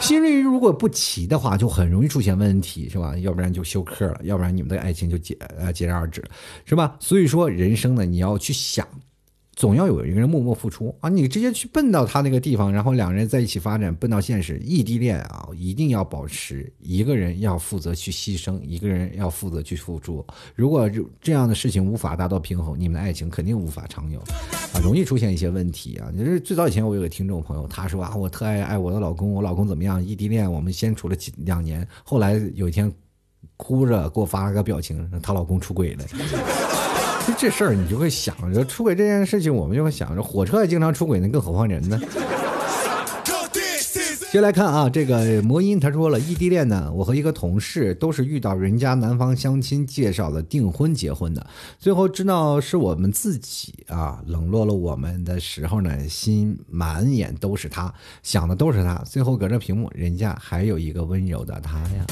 心率如果不齐的话，就很容易出现问题，是吧？要不然就休克了，要不然你们的爱情就截呃截然而止，是吧？所以说人生呢，你要去想。总要有一个人默默付出啊！你直接去奔到他那个地方，然后两人在一起发展，奔到现实，异地恋啊，一定要保持一个人要负责去牺牲，一个人要负责去付出。如果这样的事情无法达到平衡，你们的爱情肯定无法长久啊，容易出现一些问题啊。就是最早以前我有个听众朋友，他说啊，我特爱爱我的老公，我老公怎么样？异地恋，我们先处了几两年，后来有一天哭着给我发了个表情，她老公出轨了。这事儿，你就会想着出轨这件事情，我们就会想着火车也经常出轨呢，更何况人呢？先来看啊，这个魔音他说了，异地恋呢，我和一个同事都是遇到人家男方相亲介绍的订婚结婚的，最后知道是我们自己啊冷落了我们的时候呢，心满眼都是他，想的都是他，最后隔着屏幕，人家还有一个温柔的他呀。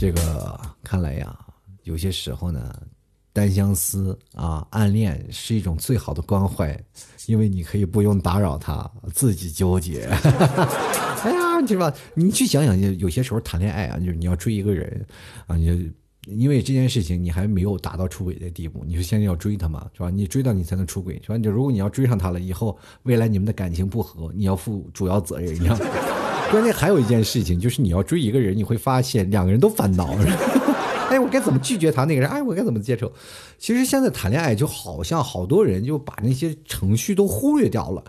这个看来呀，有些时候呢，单相思啊，暗恋是一种最好的关怀，因为你可以不用打扰他，自己纠结。哎呀，是吧？你去想想，有些时候谈恋爱啊，就是你要追一个人啊，你就。因为这件事情你还没有达到出轨的地步，你就现在要追他嘛，是吧？你追到你才能出轨，是吧？你如果你要追上他了，以后未来你们的感情不和，你要负主要责任，你知道吗？关键还有一件事情，就是你要追一个人，你会发现两个人都烦恼。我该怎么拒绝他那个人？哎，我该怎么接受？其实现在谈恋爱就好像好多人就把那些程序都忽略掉了。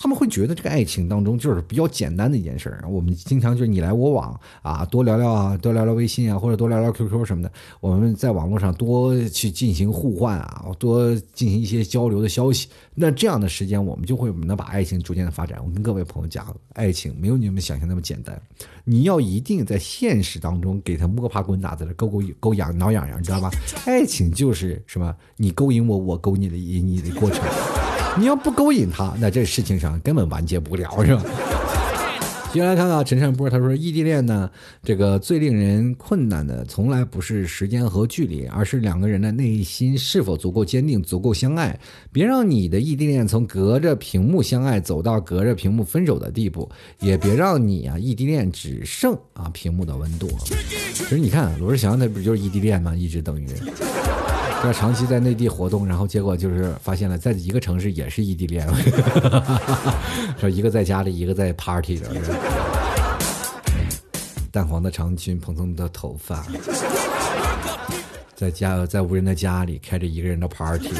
他们会觉得这个爱情当中就是比较简单的一件事儿。我们经常就是你来我往啊，多聊聊啊，多聊聊微信啊，或者多聊聊 QQ 什么的。我们在网络上多去进行互换啊，多进行一些交流的消息。那这样的时间，我们就会能把爱情逐渐的发展。我跟各位朋友讲，爱情没有你们想象那么简单。你要一定在现实当中给他摸爬滚打，在这勾勾勾痒挠痒痒，你知道吧？爱情就是什么？你勾引我，我勾你的引你的过程。你要不勾引他，那这事情上根本完结不了，是吧？接下来看看陈善波，他说异地恋呢，这个最令人困难的，从来不是时间和距离，而是两个人的内心是否足够坚定、足够相爱。别让你的异地恋从隔着屏幕相爱走到隔着屏幕分手的地步，也别让你啊异地恋只剩啊屏幕的温度。其实你看，罗志祥他不就是异地恋吗？一直等于。要长期在内地活动，然后结果就是发现了，在一个城市也是异地恋，说一个在家里，一个在 party 的，淡黄的长裙，蓬松的头发，在家在无人的家里开着一个人的 party。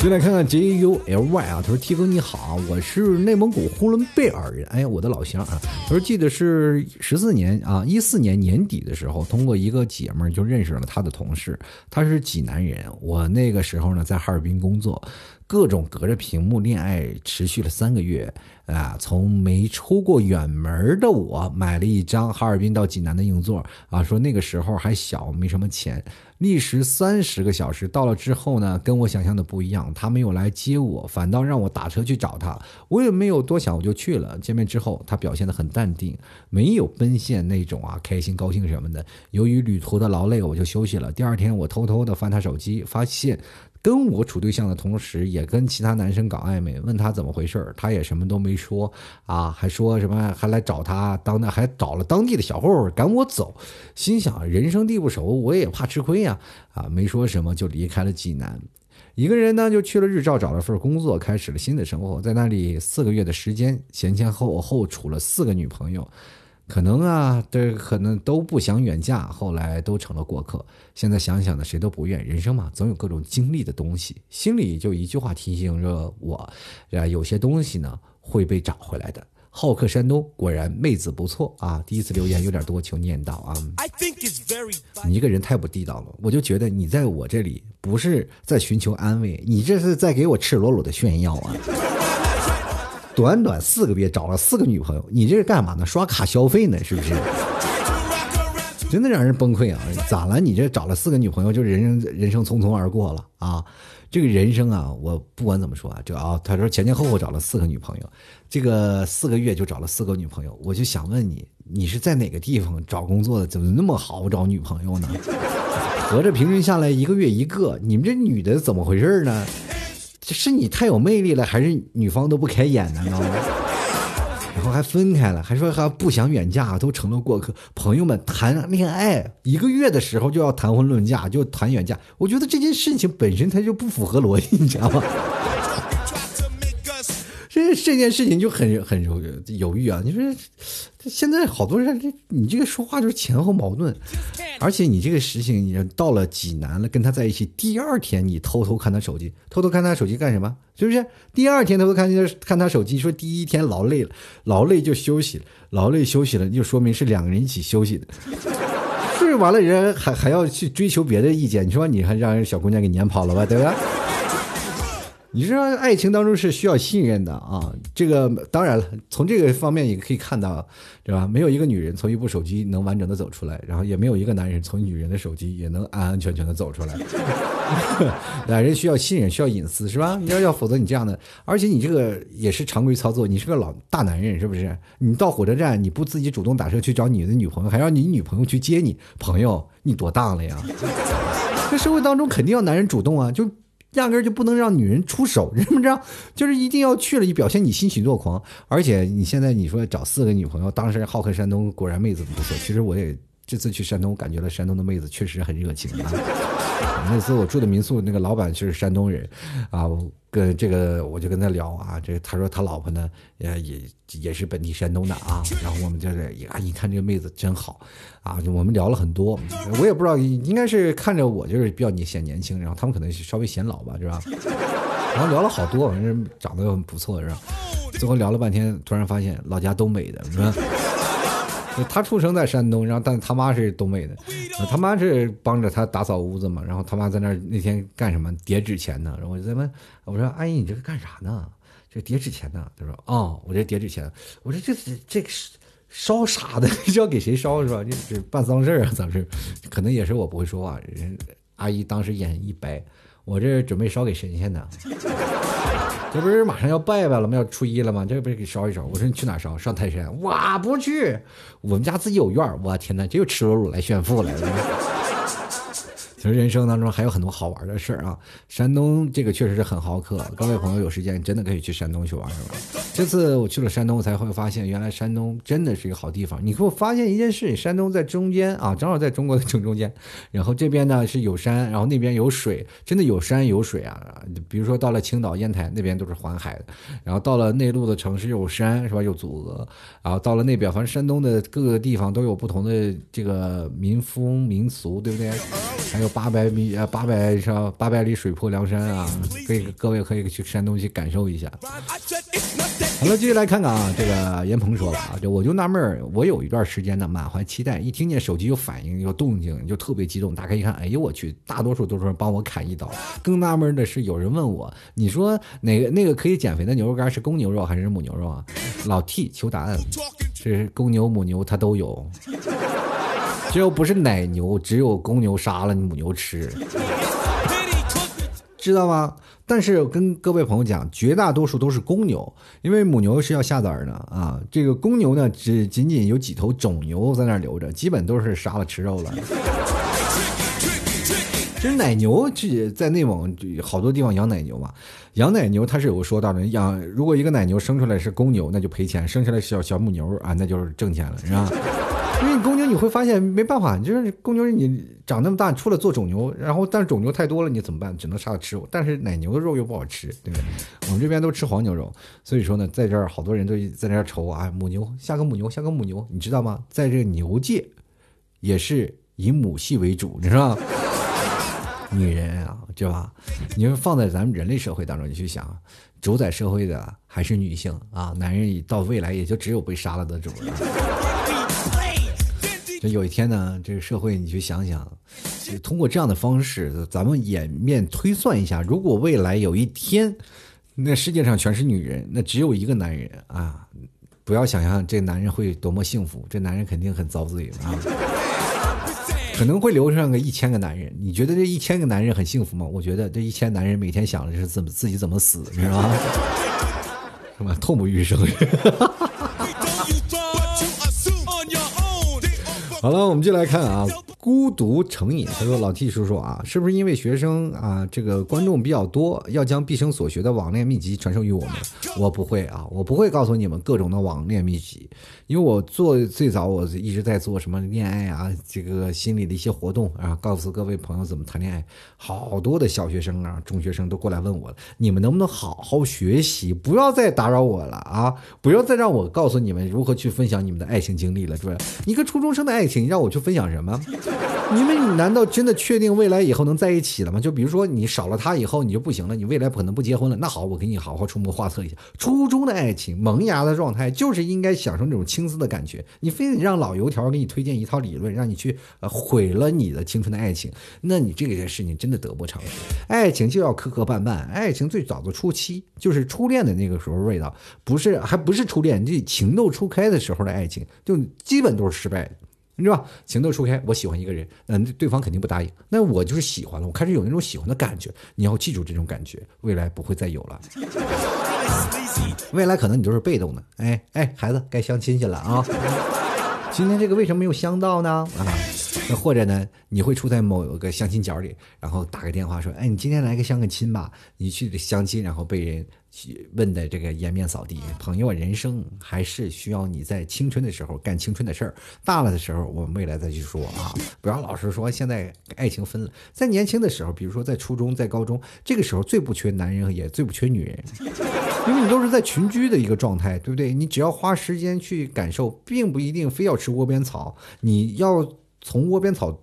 就来看看 J U L Y 啊，他说：“T 哥你好，我是内蒙古呼伦贝尔人，哎呀，我的老乡啊。他说记得是十四年啊，一四年年底的时候，通过一个姐们儿就认识了他的同事，他是济南人，我那个时候呢在哈尔滨工作。”各种隔着屏幕恋爱持续了三个月，啊，从没出过远门的我买了一张哈尔滨到济南的硬座，啊，说那个时候还小，没什么钱，历时三十个小时，到了之后呢，跟我想象的不一样，他没有来接我，反倒让我打车去找他，我也没有多想，我就去了。见面之后，他表现的很淡定，没有奔现那种啊开心高兴什么的。由于旅途的劳累，我就休息了。第二天，我偷偷的翻他手机，发现。跟我处对象的同时，也跟其他男生搞暧昧，问他怎么回事他也什么都没说啊，还说什么还来找他当的，还找了当地的小混混赶我走，心想人生地不熟，我也怕吃亏呀，啊，没说什么就离开了济南，一个人呢就去了日照找了份工作，开始了新的生活，在那里四个月的时间，前前后后处了四个女朋友。可能啊，这可能都不想远嫁，后来都成了过客。现在想想呢，谁都不愿。人生嘛，总有各种经历的东西，心里就一句话提醒着我：啊，有些东西呢会被找回来的。好客山东，果然妹子不错啊！第一次留言有点多，求念叨啊。你一个人太不地道了，我就觉得你在我这里不是在寻求安慰，你这是在给我赤裸裸的炫耀啊！短短四个月找了四个女朋友，你这是干嘛呢？刷卡消费呢？是不是？真的让人崩溃啊！咋了？你这找了四个女朋友，就人生人生匆匆而过了啊？这个人生啊，我不管怎么说啊，这啊，他说前前后后找了四个女朋友，这个四个月就找了四个女朋友，我就想问你，你是在哪个地方找工作的？怎么那么好找女朋友呢？合着平均下来一个月一个，你们这女的怎么回事呢？是你太有魅力了，还是女方都不开眼呢？然后还分开了，还说还不想远嫁，都成了过客。朋友们谈恋爱一个月的时候就要谈婚论嫁，就谈远嫁，我觉得这件事情本身它就不符合逻辑，你知道吗？这件事情就很很犹犹豫啊！你说现在好多人，这你这个说话就是前后矛盾，而且你这个事情，你到了济南了，跟他在一起，第二天你偷偷看他手机，偷偷看他手机干什么？是不是？第二天偷偷看他看他手机，说第一天劳累了，劳累就休息了，劳累休息了，就说明是两个人一起休息的。睡完了人还还要去追求别的意见，你说你还让人小姑娘给撵跑了吧？对吧？你说爱情当中是需要信任的啊，这个当然了，从这个方面也可以看到，对吧？没有一个女人从一部手机能完整的走出来，然后也没有一个男人从女人的手机也能安安全全的走出来。两人需要信任，需要隐私，是吧？你要要，否则你这样的，而且你这个也是常规操作，你是个老大男人，是不是？你到火车站你不自己主动打车去找你的女朋友，还让你女朋友去接你，朋友你多大了呀？这社会当中肯定要男人主动啊，就。压根就不能让女人出手，知不知道？就是一定要去了，你表现你欣喜若狂。而且你现在你说找四个女朋友，当时好客山东果然妹子不错。其实我也这次去山东，我感觉了山东的妹子确实很热情啊。那次我住的民宿那个老板就是山东人，啊，跟这个我就跟他聊啊，这他说他老婆呢，也也也是本地山东的啊。然后我们就是啊，一看这个妹子真好。啊，我们聊了很多，我也不知道，应该是看着我就是比较你显年轻，然后他们可能是稍微显老吧，是吧？然后聊了好多，反正长得又很不错，是吧？最后聊了半天，突然发现老家东北的，是吧？他出生在山东，然后但他妈是东北的，他妈是帮着他打扫屋子嘛，然后他妈在那儿那天干什么叠纸钱呢？然后我就在问，我说阿姨你这是干啥呢？这叠纸钱呢？他说哦，我这叠纸钱。我说这这这个烧啥的？是要给谁烧是吧？这这办丧事啊？咋是？可能也是我不会说话。人阿姨当时眼一白，我这准备烧给神仙呢。这不是马上要拜拜了吗？要初一了吗？这不是给烧一烧？我说你去哪烧？上泰山？我不去，我们家自己有院我天哪，这又赤裸裸来炫富来了。其实人生当中还有很多好玩的事儿啊！山东这个确实是很好客，各位朋友有时间真的可以去山东去玩玩。这次我去了山东，我才会发现原来山东真的是一个好地方。你给我发现一件事：山东在中间啊，正好在中国的正中间。然后这边呢是有山，然后那边有水，真的有山有水啊！比如说到了青岛、烟台那边都是环海的，然后到了内陆的城市有山是吧？有祖额，然后到了那边，反正山东的各个地方都有不同的这个民风民俗，对不对？还有。八百米啊，八百上八百里水泊梁山啊，可以各位可以去山东去感受一下。好了，继续来看看啊，这个严鹏说了啊，就我就纳闷儿，我有一段时间呢满怀期待，一听见手机有反应有动静就特别激动，打开一看，哎呦我去，大多数都是帮我砍一刀。更纳闷的是，有人问我，你说哪个那个可以减肥的牛肉干是公牛肉还是母牛肉啊？老 T 求答案，是公牛母牛它都有。只有不是奶牛，只有公牛杀了母牛吃，知道吗？但是跟各位朋友讲，绝大多数都是公牛，因为母牛是要下崽的啊。这个公牛呢，只仅仅有几头种牛在那留着，基本都是杀了吃肉了。其实奶牛这在内蒙好多地方养奶牛嘛，养奶牛它是有个说道的，养如果一个奶牛生出来是公牛，那就赔钱；生出来小小母牛啊，那就是挣钱了，是吧？因为公你会发现没办法，就是公牛你长那么大，除了做种牛，然后但是种牛太多了，你怎么办？只能杀了吃。但是奶牛的肉又不好吃，对不对？我们这边都吃黄牛肉，所以说呢，在这儿好多人都在那儿愁啊，母牛下个母牛下个母牛，你知道吗？在这个牛界，也是以母系为主，你知道吗？女人啊，对吧？你说放在咱们人类社会当中，你去想，主宰社会的还是女性啊？男人到未来也就只有被杀了的主了。这有一天呢，这个社会你去想想，通过这样的方式，咱们演面推算一下，如果未来有一天，那世界上全是女人，那只有一个男人啊，不要想象这男人会多么幸福，这男人肯定很遭罪啊，可能会留上个一千个男人。你觉得这一千个男人很幸福吗？我觉得这一千男人每天想的是怎么自己怎么死，是吧？什么痛不欲生。好了，我们就来看啊。孤独成瘾，他说：“老 T 叔叔啊，是不是因为学生啊，这个观众比较多，要将毕生所学的网恋秘籍传授于我们？我不会啊，我不会告诉你们各种的网恋秘籍，因为我做最早我一直在做什么恋爱啊，这个心理的一些活动啊，告诉各位朋友怎么谈恋爱。好多的小学生啊、中学生都过来问我，你们能不能好好学习，不要再打扰我了啊，不要再让我告诉你们如何去分享你们的爱情经历了，是吧？一个初中生的爱情，让我去分享什么？” 你们难道真的确定未来以后能在一起了吗？就比如说你少了他以后你就不行了，你未来不可能不结婚了。那好，我给你好好出谋划策一下。初中的爱情萌芽的状态就是应该享受那种青涩的感觉。你非得让老油条给你推荐一套理论，让你去呃毁了你的青春的爱情，那你这件事情真的得不偿失。爱情就要磕磕绊绊，爱情最早的初期就是初恋的那个时候味道，不是还不是初恋，这情窦初开的时候的爱情，就基本都是失败的。你知道吧？情窦初开，我喜欢一个人，那，对方肯定不答应。那我就是喜欢了，我开始有那种喜欢的感觉。你要记住这种感觉，未来不会再有了。未来可能你就是被动的。哎哎，孩子该相亲去了啊！今天这个为什么没有相到呢？啊，那或者呢，你会处在某个相亲角里，然后打个电话说：“哎，你今天来个相个亲吧。”你去相亲，然后被人。问的这个颜面扫地，朋友，人生还是需要你在青春的时候干青春的事儿，大了的时候我们未来再去说啊，不要老是说现在爱情分了，在年轻的时候，比如说在初中、在高中，这个时候最不缺男人，也最不缺女人，因为你都是在群居的一个状态，对不对？你只要花时间去感受，并不一定非要吃窝边草，你要从窝边草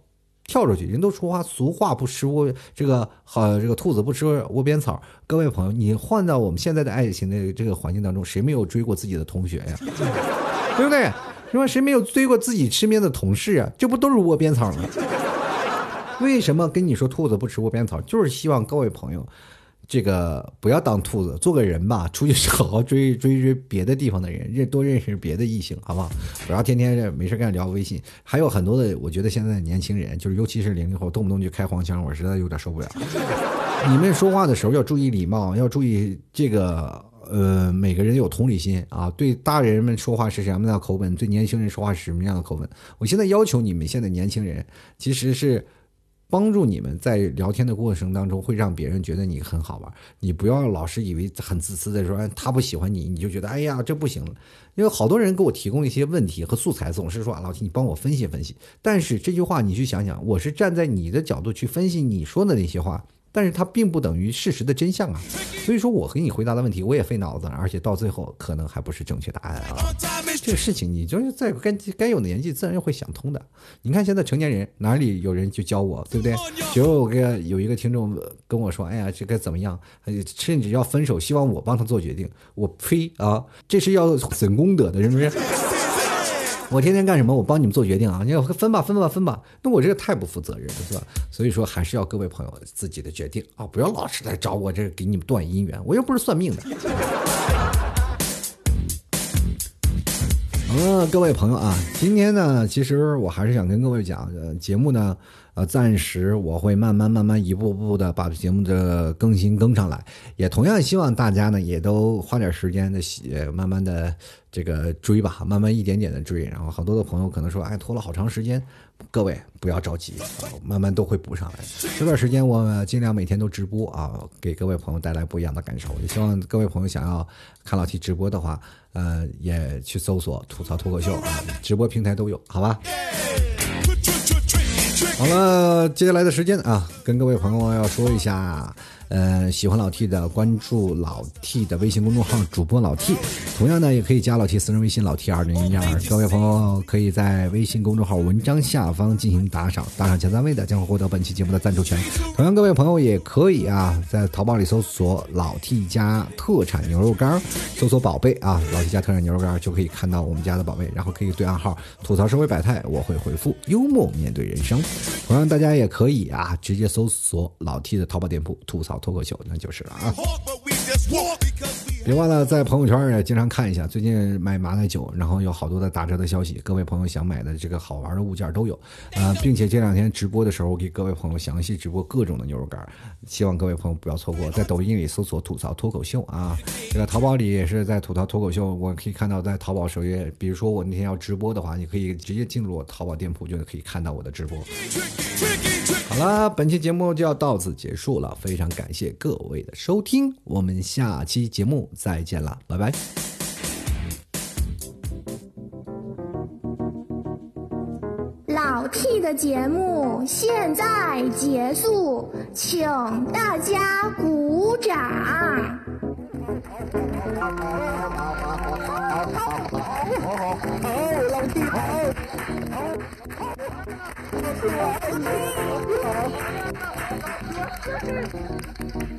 跳出去。人都说话，俗话不吃窝这个好，这个兔子不吃窝边草。各位朋友，你换到我们现在的爱情的这个环境当中，谁没有追过自己的同学呀？对不对？是吧？谁没有追过自己身边的同事啊？这不都是窝边草吗？为什么跟你说兔子不吃窝边草？就是希望各位朋友。这个不要当兔子，做个人吧，出去好好 追追追别的地方的人，认多认识别的异性，好不好？不要天天没事干聊微信。还有很多的，我觉得现在年轻人，就是尤其是零零后，动不动就开黄腔，我实在有点受不了。你们说话的时候要注意礼貌，要注意这个呃，每个人有同理心啊。对大人们说话是什么样的口吻，对年轻人说话是什么样的口吻？我现在要求你们现在年轻人，其实是。帮助你们在聊天的过程当中，会让别人觉得你很好玩。你不要老是以为很自私的说他不喜欢你，你就觉得哎呀这不行了。因为好多人给我提供一些问题和素材，总是说啊老秦你帮我分析分析。但是这句话你去想想，我是站在你的角度去分析你说的那些话。但是它并不等于事实的真相啊，所以说我给你回答的问题，我也费脑子，而且到最后可能还不是正确答案啊。这个事情你就是在该该有的年纪，自然会想通的。你看现在成年人哪里有人去教我，对不对？比如我跟有一个听众跟我说，哎呀，这该怎么样？甚至要分手，希望我帮他做决定。我呸啊，这是要损功德的，是不是？我天天干什么？我帮你们做决定啊！你要分吧，分吧，分吧。那我这个太不负责任了，是吧？所以说还是要各位朋友自己的决定啊，不要老是来找我这给你们断姻缘，我又不是算命的。嗯，各位朋友啊，今天呢，其实我还是想跟各位讲，呃，节目呢。呃，暂时我会慢慢慢慢一步步的把节目的更新更上来，也同样希望大家呢也都花点时间的写，慢慢的这个追吧，慢慢一点点的追。然后好多的朋友可能说，哎，拖了好长时间，各位不要着急，慢慢都会补上来。这段时间我尽量每天都直播啊，给各位朋友带来不一样的感受。也希望各位朋友想要看老 T 直播的话，呃，也去搜索吐槽脱口秀啊，直播平台都有，好吧？好了，接下来的时间啊，跟各位朋友要说一下。呃，喜欢老 T 的关注老 T 的微信公众号主播老 T，同样呢也可以加老 T 私人微信老 T 二零一二。各位朋友可以在微信公众号文章下方进行打赏，打赏前三位的将会获得本期节目的赞助权。同样，各位朋友也可以啊，在淘宝里搜索老 T 家特产牛肉干，搜索宝贝啊，老 T 家特产牛肉干就可以看到我们家的宝贝，然后可以对暗号吐槽社会百态，我会回复幽默面对人生。同样，大家也可以啊，直接搜索老 T 的淘宝店铺吐槽。脱口秀那就是了啊！别忘了在朋友圈也经常看一下，最近买马奶酒，然后有好多的打折的消息，各位朋友想买的这个好玩的物件都有啊，并且这两天直播的时候，我给各位朋友详细直播各种的牛肉干，希望各位朋友不要错过。在抖音里搜索“吐槽脱口秀”啊，这个淘宝里也是在“吐槽脱口秀”，我可以看到在淘宝首页，比如说我那天要直播的话，你可以直接进入我淘宝店铺，就可以看到我的直播。好了，本期节目就要到此结束了，非常感谢各位的收听，我们下期节目再见了，拜拜。老 T 的节目现在结束，请大家鼓掌。好，